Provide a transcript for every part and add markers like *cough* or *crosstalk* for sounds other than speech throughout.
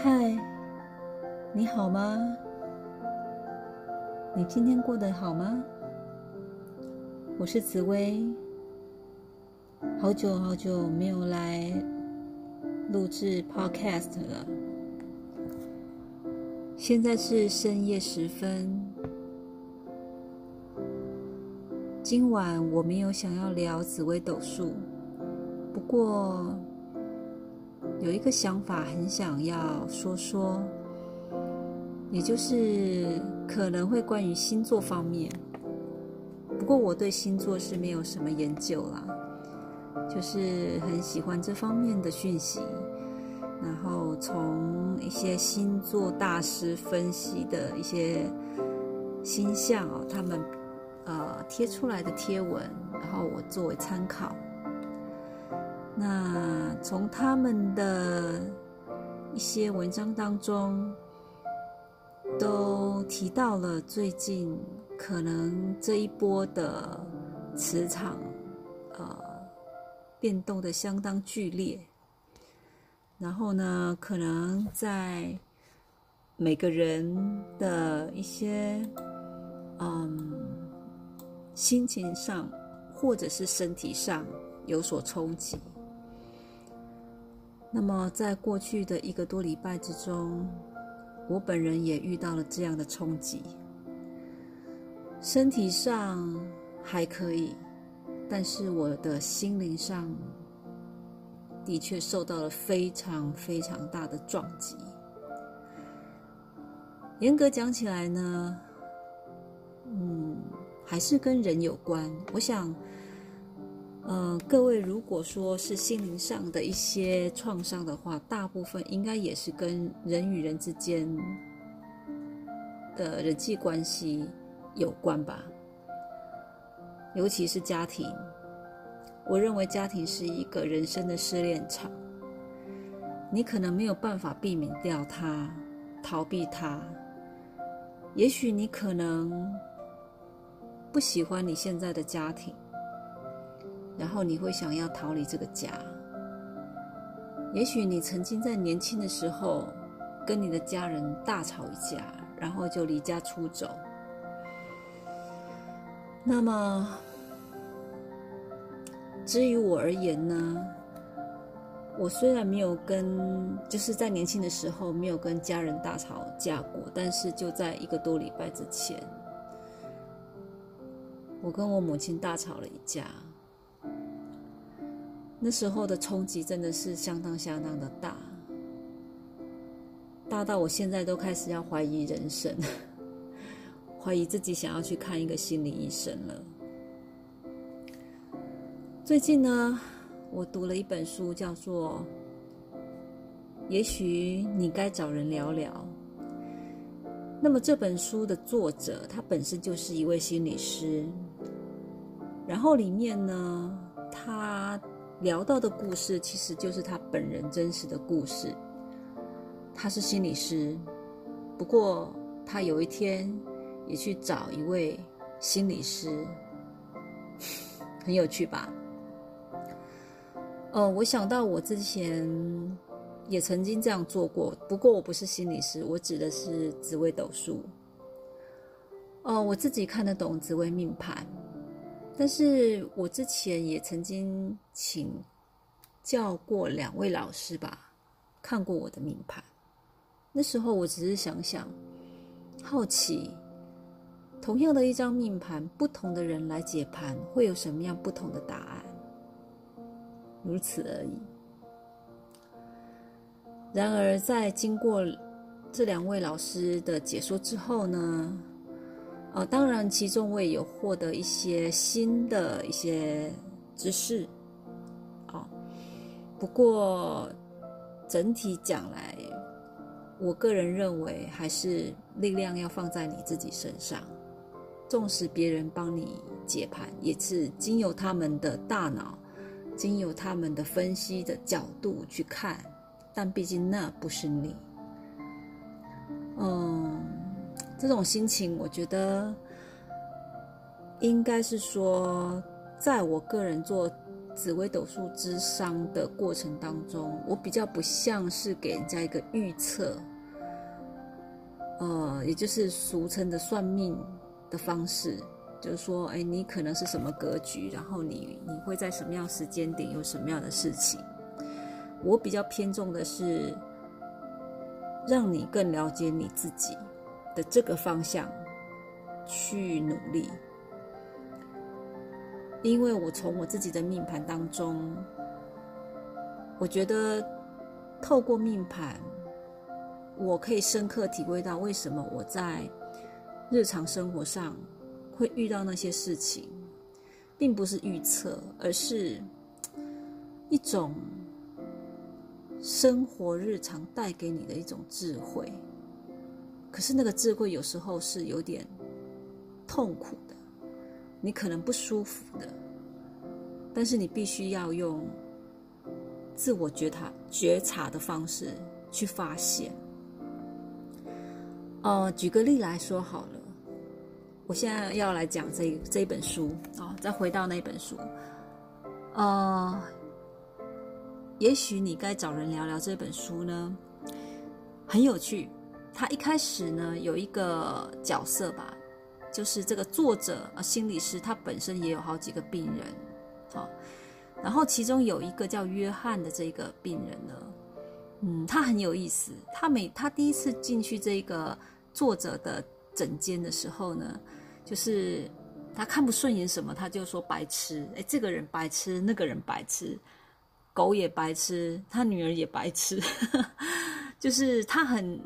嗨，你好吗？你今天过得好吗？我是紫薇，好久好久没有来录制 Podcast 了。现在是深夜时分，今晚我没有想要聊紫薇斗数，不过有一个想法很想要说说，也就是可能会关于星座方面。不过我对星座是没有什么研究啦，就是很喜欢这方面的讯息，然后从一些星座大师分析的一些星象哦，他们呃贴出来的贴文，然后我作为参考。那从他们的一些文章当中，都提到了最近。可能这一波的磁场，呃，变动的相当剧烈。然后呢，可能在每个人的一些，嗯，心情上或者是身体上有所冲击。那么，在过去的一个多礼拜之中，我本人也遇到了这样的冲击。身体上还可以，但是我的心灵上的确受到了非常非常大的撞击。严格讲起来呢，嗯，还是跟人有关。我想，呃，各位如果说是心灵上的一些创伤的话，大部分应该也是跟人与人之间的人际关系。有关吧，尤其是家庭。我认为家庭是一个人生的试炼场，你可能没有办法避免掉它，逃避它。也许你可能不喜欢你现在的家庭，然后你会想要逃离这个家。也许你曾经在年轻的时候跟你的家人大吵一架，然后就离家出走。那么，至于我而言呢，我虽然没有跟，就是在年轻的时候没有跟家人大吵架过，但是就在一个多礼拜之前，我跟我母亲大吵了一架。那时候的冲击真的是相当相当的大，大到我现在都开始要怀疑人生。*laughs* 怀疑自己想要去看一个心理医生了。最近呢，我读了一本书，叫做《也许你该找人聊聊》。那么这本书的作者，他本身就是一位心理师。然后里面呢，他聊到的故事，其实就是他本人真实的故事。他是心理师，不过他有一天。也去找一位心理师，很有趣吧？哦，我想到我之前也曾经这样做过，不过我不是心理师，我指的是紫微斗数。哦，我自己看得懂紫微命盘，但是我之前也曾经请教过两位老师吧，看过我的命盘。那时候我只是想想，好奇。同样的一张命盘，不同的人来解盘，会有什么样不同的答案？如此而已。然而，在经过这两位老师的解说之后呢，呃，当然其中我也有获得一些新的一些知识，哦，不过整体讲来，我个人认为还是力量要放在你自己身上。纵使别人帮你解盘，也是经由他们的大脑，经由他们的分析的角度去看，但毕竟那不是你。嗯，这种心情，我觉得应该是说，在我个人做紫微斗数之商的过程当中，我比较不像是给人家一个预测，呃，也就是俗称的算命的方式，就是说，哎，你可能是什么格局，然后你你会在什么样时间点有什么样的事情。我比较偏重的是，让你更了解你自己的这个方向去努力。因为我从我自己的命盘当中，我觉得透过命盘，我可以深刻体会到为什么我在日常生活上会遇到那些事情，并不是预测，而是一种生活日常带给你的一种智慧。可是那个智慧有时候是有点痛苦的。你可能不舒服的，但是你必须要用自我觉察、觉察的方式去发现。呃，举个例来说好了，我现在要来讲这这本书啊，再回到那本书，呃，也许你该找人聊聊这本书呢，很有趣。他一开始呢有一个角色吧。就是这个作者啊，心理师，他本身也有好几个病人，好，然后其中有一个叫约翰的这个病人呢，嗯，他很有意思，他每他第一次进去这个作者的诊间的时候呢，就是他看不顺眼什么，他就说白痴，哎，这个人白痴，那个人白痴，狗也白痴，他女儿也白痴，*laughs* 就是他很。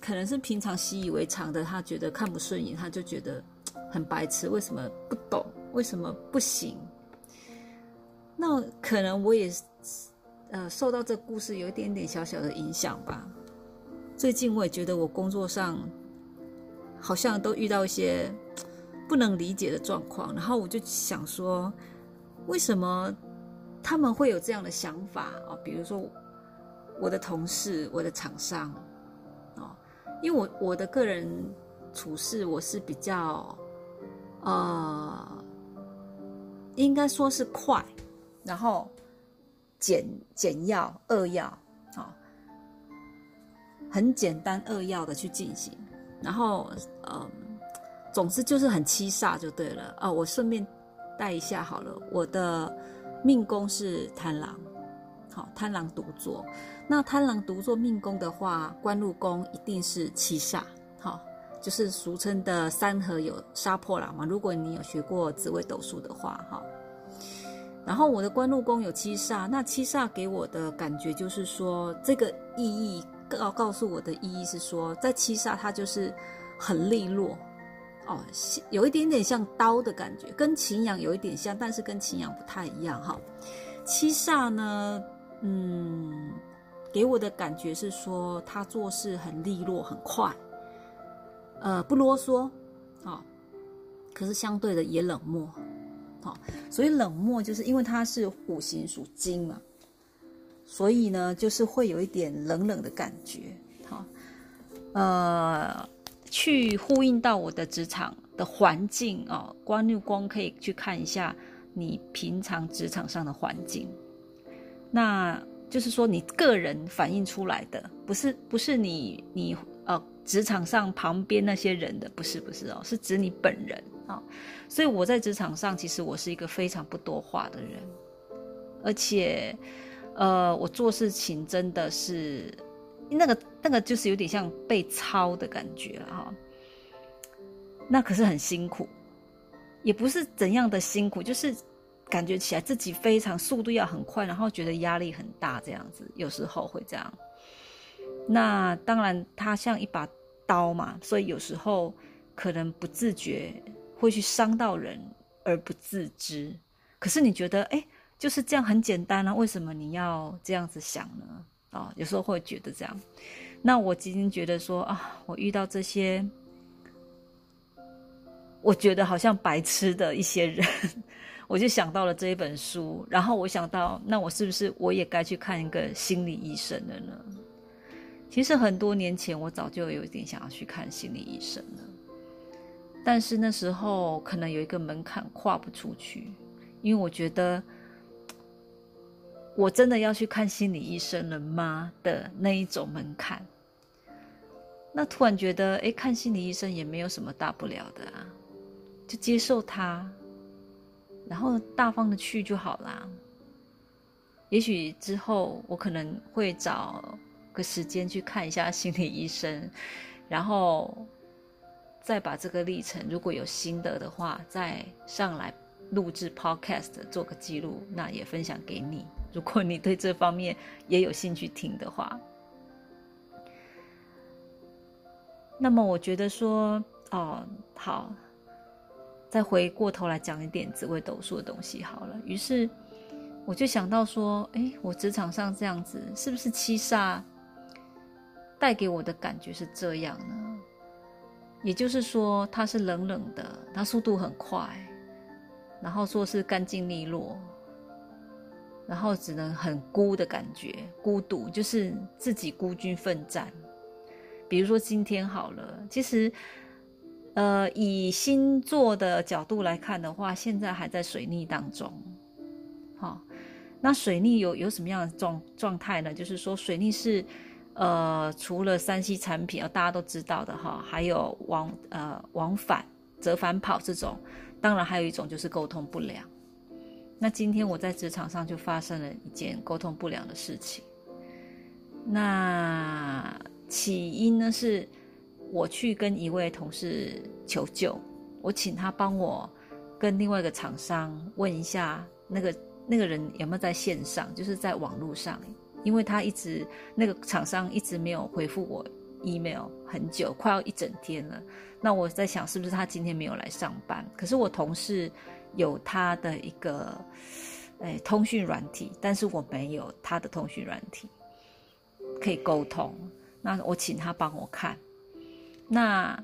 可能是平常习以为常的，他觉得看不顺眼，他就觉得很白痴。为什么不懂？为什么不行？那可能我也呃受到这故事有一点点小小的影响吧。最近我也觉得我工作上好像都遇到一些不能理解的状况，然后我就想说，为什么他们会有这样的想法啊？比如说我的同事，我的厂商。因为我我的个人处事，我是比较，呃，应该说是快，然后简简要扼要，啊，很简单扼要的去进行，然后嗯，总之就是很七煞就对了。哦，我顺便带一下好了，我的命宫是贪狼。好，贪狼独坐。那贪狼独坐命宫的话，官禄宫一定是七煞。好，就是俗称的三合有杀破狼嘛。如果你有学过紫微斗数的话，哈。然后我的官禄宫有七煞，那七煞给我的感觉就是说，这个意义告告诉我的意义是说，在七煞它就是很利落，哦，有一点点像刀的感觉，跟擎羊有一点像，但是跟擎羊不太一样哈。七煞呢？嗯，给我的感觉是说他做事很利落、很快，呃，不啰嗦，啊，可是相对的也冷漠，好，所以冷漠就是因为他是五行属金嘛，所以呢，就是会有一点冷冷的感觉，好，呃，去呼应到我的职场的环境啊，光六光可以去看一下你平常职场上的环境。那就是说，你个人反映出来的，不是不是你你呃职场上旁边那些人的，不是不是哦，是指你本人啊。所以我在职场上，其实我是一个非常不多话的人，而且呃，我做事情真的是那个那个就是有点像被操的感觉哈。那可是很辛苦，也不是怎样的辛苦，就是。感觉起来自己非常速度要很快，然后觉得压力很大，这样子有时候会这样。那当然，它像一把刀嘛，所以有时候可能不自觉会去伤到人而不自知。可是你觉得，哎，就是这样很简单啊？为什么你要这样子想呢？啊，有时候会觉得这样。那我今天觉得说啊，我遇到这些，我觉得好像白痴的一些人。我就想到了这一本书，然后我想到，那我是不是我也该去看一个心理医生了呢？其实很多年前，我早就有一点想要去看心理医生了，但是那时候可能有一个门槛跨不出去，因为我觉得我真的要去看心理医生了吗的那一种门槛。那突然觉得，哎，看心理医生也没有什么大不了的啊，就接受他，然后大方的去就好啦。也许之后我可能会找个时间去看一下心理医生，然后再把这个历程，如果有心得的话，再上来录制 Podcast 做个记录，那也分享给你。如果你对这方面也有兴趣听的话。那么我觉得说，哦，好，再回过头来讲一点紫微斗数的东西好了。于是我就想到说，哎，我职场上这样子，是不是七煞带给我的感觉是这样呢？也就是说，它是冷冷的，它速度很快，然后说是干净利落，然后只能很孤的感觉，孤独，就是自己孤军奋战。比如说今天好了，其实，呃，以星座的角度来看的话，现在还在水逆当中。好，那水逆有有什么样的状状态呢？就是说水逆是，呃，除了三西产品啊，大家都知道的哈，还有往呃往返折返跑这种，当然还有一种就是沟通不良。那今天我在职场上就发生了一件沟通不良的事情，那。起因呢是，我去跟一位同事求救，我请他帮我跟另外一个厂商问一下，那个那个人有没有在线上，就是在网络上，因为他一直那个厂商一直没有回复我 email 很久，快要一整天了。那我在想，是不是他今天没有来上班？可是我同事有他的一个诶通讯软体，但是我没有他的通讯软体可以沟通。那我请他帮我看，那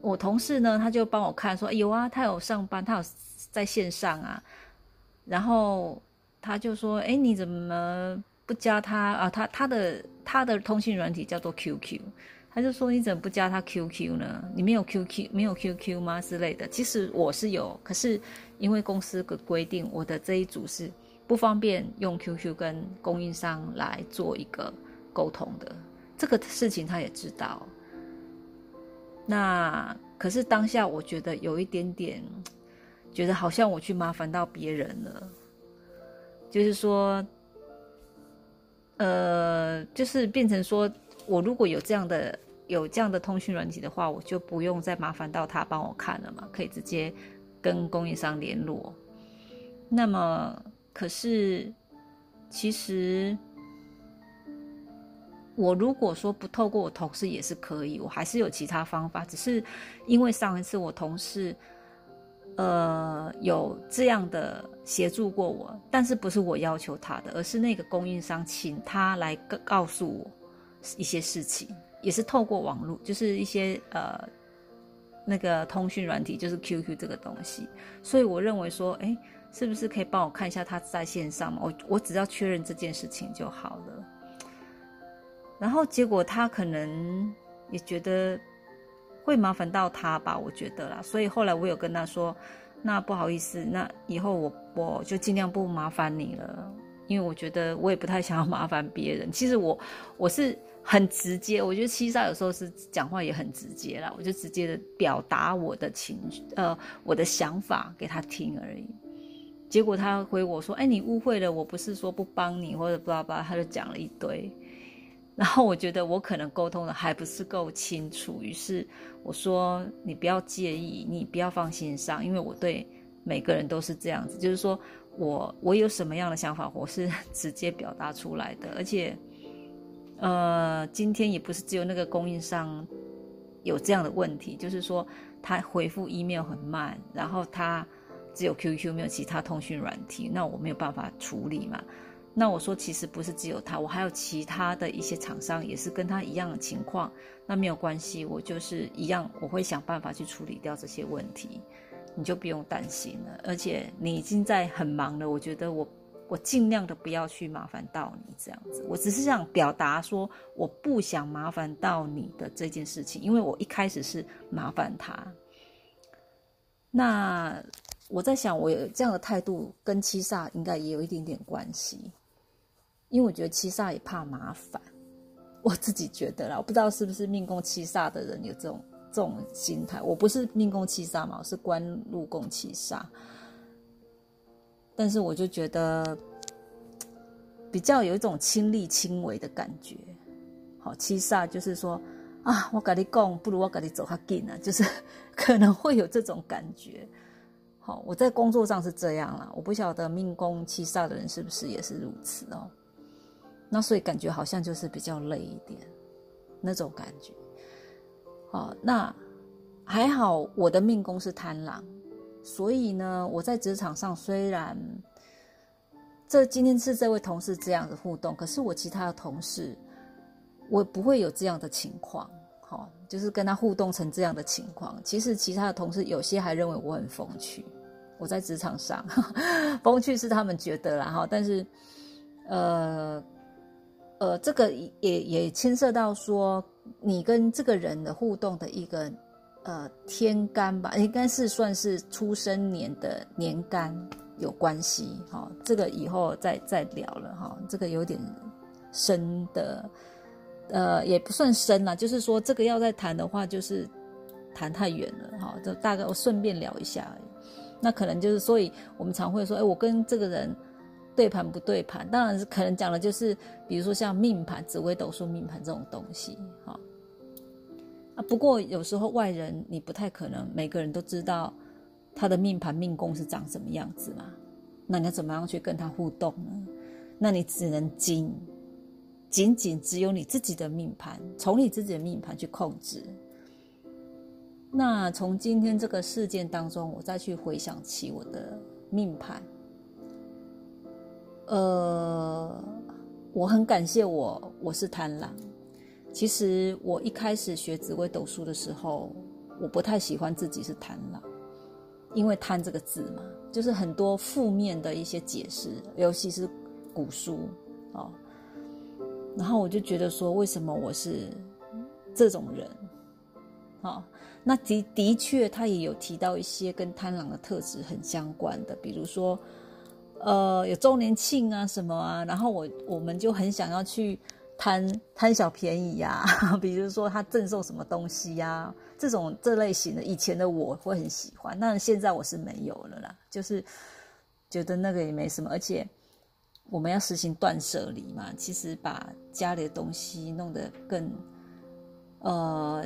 我同事呢，他就帮我看，说有啊，他有上班，他有在线上啊。然后他就说：“哎，你怎么不加他啊？他他的他的通讯软体叫做 QQ，他就说你怎么不加他 QQ 呢？你没有 QQ 没有 QQ 吗之类的？其实我是有，可是因为公司的规定，我的这一组是不方便用 QQ 跟供应商来做一个沟通的。”这个事情他也知道，那可是当下我觉得有一点点，*tsk* 觉得好像我去麻烦到别人了，就是说，呃，就是变成说我如果有这样的有这样的通讯软体的话，我就不用再麻烦到他帮我看了嘛，可以直接跟供应商联络。那么可是其实。我如果说不透过我同事也是可以，我还是有其他方法。只是因为上一次我同事，呃，有这样的协助过我，但是不是我要求他的，而是那个供应商请他来告告诉我一些事情，也是透过网络，就是一些呃那个通讯软体，就是 QQ 这个东西。所以我认为说，哎，是不是可以帮我看一下他在线上吗？我我只要确认这件事情就好了。然后结果他可能也觉得会麻烦到他吧，我觉得啦。所以后来我有跟他说，那不好意思，那以后我我就尽量不麻烦你了，因为我觉得我也不太想要麻烦别人。其实我我是很直接，我觉得七杀有时候是讲话也很直接啦，我就直接的表达我的情绪，呃，我的想法给他听而已。结果他回我说，哎，你误会了，我不是说不帮你或者巴拉巴拉，他就讲了一堆。然后我觉得我可能沟通的还不是够清楚，于是我说你不要介意，你不要放心上，因为我对每个人都是这样子，就是说我我有什么样的想法，我是 *laughs* 直接表达出来的，而且，呃，今天也不是只有那个供应商有这样的问题，就是说他回复 email 很慢，然后他只有 QQ 没有其他通讯软体，那我没有办法处理嘛。那我说，其实不是只有他，我还有其他的一些厂商也是跟他一样的情况。那没有关系，我就是一样，我会想办法去处理掉这些问题，你就不用担心了。而且你已经在很忙了，我觉得我我尽量的不要去麻烦到你这样子。我只是想表达说，我不想麻烦到你的这件事情，因为我一开始是麻烦他。那。我在想，我有这样的态度跟七煞应该也有一点点关系，因为我觉得七煞也怕麻烦，我自己觉得啦，我不知道是不是命宫七煞的人有这种这种心态。我不是命宫七煞嘛，我是官禄宫七煞，但是我就觉得比较有一种亲力亲为的感觉。好，七煞就是说啊，我跟你讲，不如我跟你走较近啊，就是 *laughs* 可能会有这种感觉。好，我在工作上是这样啦，我不晓得命宫七煞的人是不是也是如此哦。那所以感觉好像就是比较累一点，那种感觉。哦，那还好，我的命宫是贪狼，所以呢，我在职场上虽然这今天是这位同事这样的互动，可是我其他的同事。我不会有这样的情况，好，就是跟他互动成这样的情况。其实其他的同事有些还认为我很风趣，我在职场上 *laughs* 风趣是他们觉得啦，哈。但是，呃，呃，这个也也牵涉到说你跟这个人的互动的一个呃天干吧，应该是算是出生年的年干有关系，哈。这个以后再再聊了，哈。这个有点深的。呃，也不算深了，就是说这个要再谈的话，就是谈太远了哈。就大概我顺便聊一下而已。那可能就是，所以我们常会说，哎，我跟这个人对盘不对盘？当然是可能讲的就是，比如说像命盘、紫微斗数命盘这种东西，哈。啊，不过有时候外人你不太可能每个人都知道他的命盘命宫是长什么样子嘛。那你要怎么样去跟他互动呢？那你只能仅。仅仅只有你自己的命盘，从你自己的命盘去控制。那从今天这个事件当中，我再去回想起我的命盘，呃，我很感谢我，我是贪狼。其实我一开始学紫微斗数的时候，我不太喜欢自己是贪狼，因为“贪”这个字嘛，就是很多负面的一些解释，尤其是古书哦。然后我就觉得说，为什么我是这种人？哦，那的的确，他也有提到一些跟贪狼的特质很相关的，比如说，呃，有周年庆啊什么啊，然后我我们就很想要去贪贪小便宜呀，*laughs* 比如说他赠送什么东西呀，这种这类型的，以前的我会很喜欢，但现在我是没有了啦，就是觉得那个也没什么，而且。我们要实行断舍离嘛，其实把家里的东西弄得更呃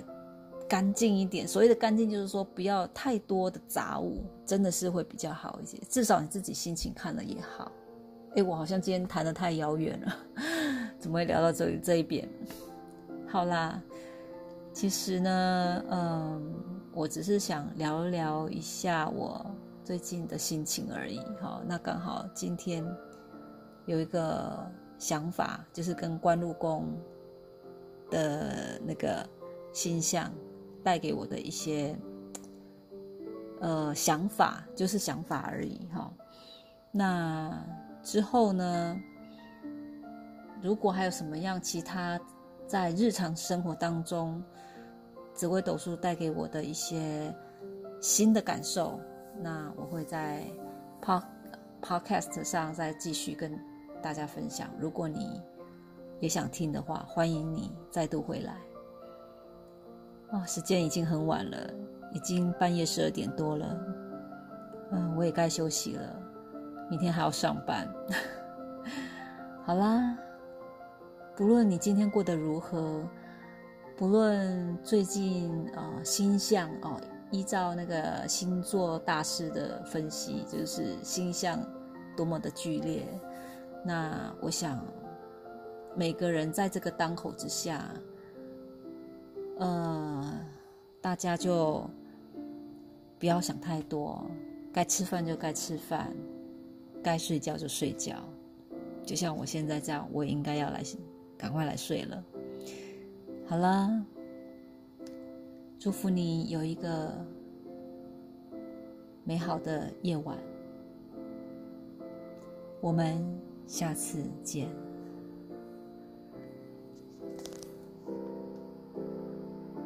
干净一点。所谓的干净，就是说不要太多的杂物，真的是会比较好一些。至少你自己心情看了也好。哎，我好像今天谈的太遥远了，*laughs* 怎么会聊到这里这一边？好啦，其实呢，嗯，我只是想聊聊一下我最近的心情而已。好，那刚好今天。有一个想法，就是跟关禄宫的那个星象带给我的一些呃想法，就是想法而已哈。那之后呢，如果还有什么样其他在日常生活当中紫微斗数带给我的一些新的感受，那我会在 pod podcast 上再继续跟。大家分享，如果你也想听的话，欢迎你再度回来。啊，时间已经很晚了，已经半夜十二点多了。嗯，我也该休息了，明天还要上班。*laughs* 好啦，不论你今天过得如何，不论最近啊星象哦，依照那个星座大师的分析，就是星象多么的剧烈。那我想，每个人在这个当口之下，呃，大家就不要想太多，该吃饭就该吃饭，该睡觉就睡觉。就像我现在这样，我也应该要来赶快来睡了。好了，祝福你有一个美好的夜晚。我们。下次见。